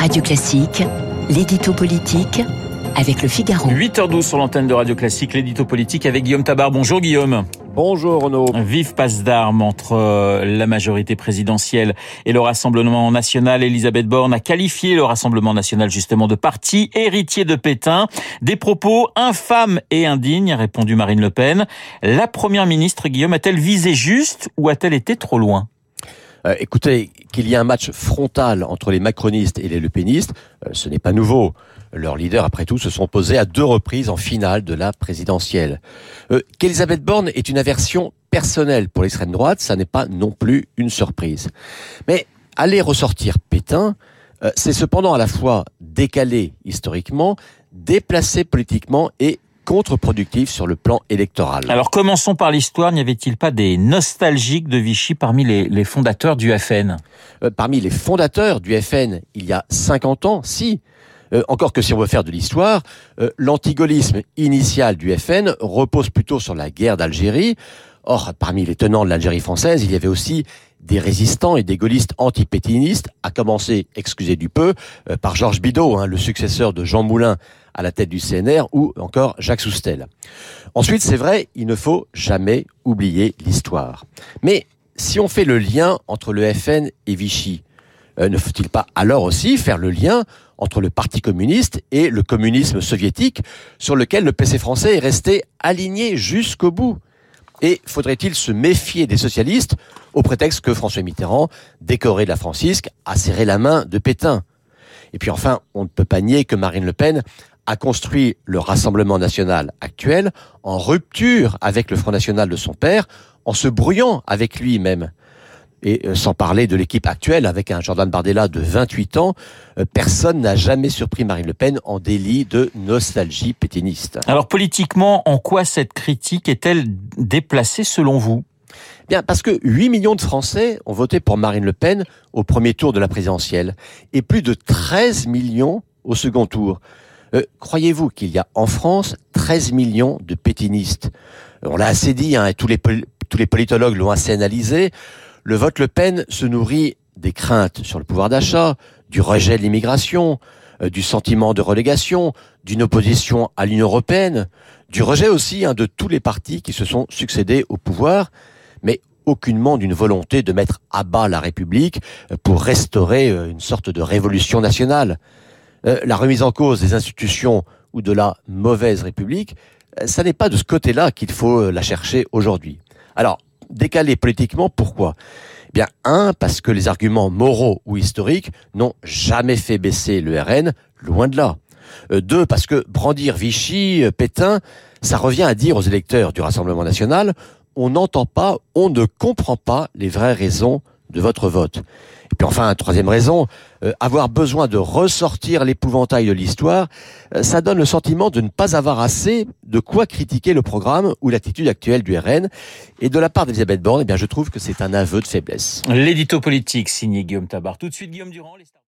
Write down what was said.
Radio Classique, l'édito politique avec le Figaro. 8h12 sur l'antenne de Radio Classique, l'édito politique avec Guillaume Tabar. Bonjour Guillaume. Bonjour Renaud. Vive passe d'armes entre euh, la majorité présidentielle et le Rassemblement national. Elisabeth Borne a qualifié le Rassemblement national justement de parti héritier de Pétain. Des propos infâmes et indignes, a répondu Marine Le Pen. La première ministre, Guillaume, a-t-elle visé juste ou a-t-elle été trop loin? Euh, écoutez, qu'il y ait un match frontal entre les macronistes et les lepénistes, euh, ce n'est pas nouveau. Leurs leaders, après tout, se sont posés à deux reprises en finale de la présidentielle. Euh, Qu'Elisabeth Borne est une aversion personnelle pour l'extrême droite, ça n'est pas non plus une surprise. Mais aller ressortir Pétain, euh, c'est cependant à la fois décalé historiquement, déplacé politiquement et contre-productif sur le plan électoral. Alors commençons par l'histoire. N'y avait-il pas des nostalgiques de Vichy parmi les, les fondateurs du FN euh, Parmi les fondateurs du FN, il y a 50 ans, si. Euh, encore que si on veut faire de l'histoire, euh, l'antigolisme initial du FN repose plutôt sur la guerre d'Algérie. Or, parmi les tenants de l'Algérie française, il y avait aussi des résistants et des gaullistes antipétinistes, à commencer, excusez du peu, euh, par Georges Bidault, hein, le successeur de Jean Moulin à la tête du CNR, ou encore Jacques Soustel. Ensuite, c'est vrai, il ne faut jamais oublier l'histoire. Mais si on fait le lien entre le FN et Vichy, euh, ne faut-il pas alors aussi faire le lien entre le Parti communiste et le communisme soviétique, sur lequel le PC français est resté aligné jusqu'au bout? Et faudrait-il se méfier des socialistes au prétexte que François Mitterrand, décoré de la Francisque, a serré la main de Pétain? Et puis enfin, on ne peut pas nier que Marine Le Pen a construit le Rassemblement national actuel en rupture avec le Front national de son père, en se brouillant avec lui même et euh, sans parler de l'équipe actuelle avec un Jordan Bardella de 28 ans, euh, personne n'a jamais surpris Marine Le Pen en délit de nostalgie pétiniste. Alors politiquement, en quoi cette critique est-elle déplacée selon vous? Bien, parce que 8 millions de Français ont voté pour Marine Le Pen au premier tour de la présidentielle et plus de 13 millions au second tour. Euh, Croyez-vous qu'il y a en France 13 millions de pétinistes? On l'a assez dit, hein, et tous les, politologues l'ont assez analysé le vote Le Pen se nourrit des craintes sur le pouvoir d'achat, du rejet de l'immigration, euh, du sentiment de relégation, d'une opposition à l'Union européenne, du rejet aussi hein, de tous les partis qui se sont succédés au pouvoir, mais aucunement d'une volonté de mettre à bas la République euh, pour restaurer une sorte de révolution nationale. La remise en cause des institutions ou de la mauvaise République, ça n'est pas de ce côté-là qu'il faut la chercher aujourd'hui. Alors, décalé politiquement. Pourquoi? Eh Bien, un, parce que les arguments moraux ou historiques n'ont jamais fait baisser le RN, loin de là. Euh, deux, parce que brandir Vichy, euh, Pétain, ça revient à dire aux électeurs du Rassemblement national, on n'entend pas, on ne comprend pas les vraies raisons de votre vote. Et puis enfin, troisième raison, euh, avoir besoin de ressortir l'épouvantail de l'histoire, euh, ça donne le sentiment de ne pas avoir assez de quoi critiquer le programme ou l'attitude actuelle du RN. Et de la part d'Elisabeth Borne, eh bien, je trouve que c'est un aveu de faiblesse. L'édito politique signé Guillaume Tabar. Tout de suite, Guillaume Durand.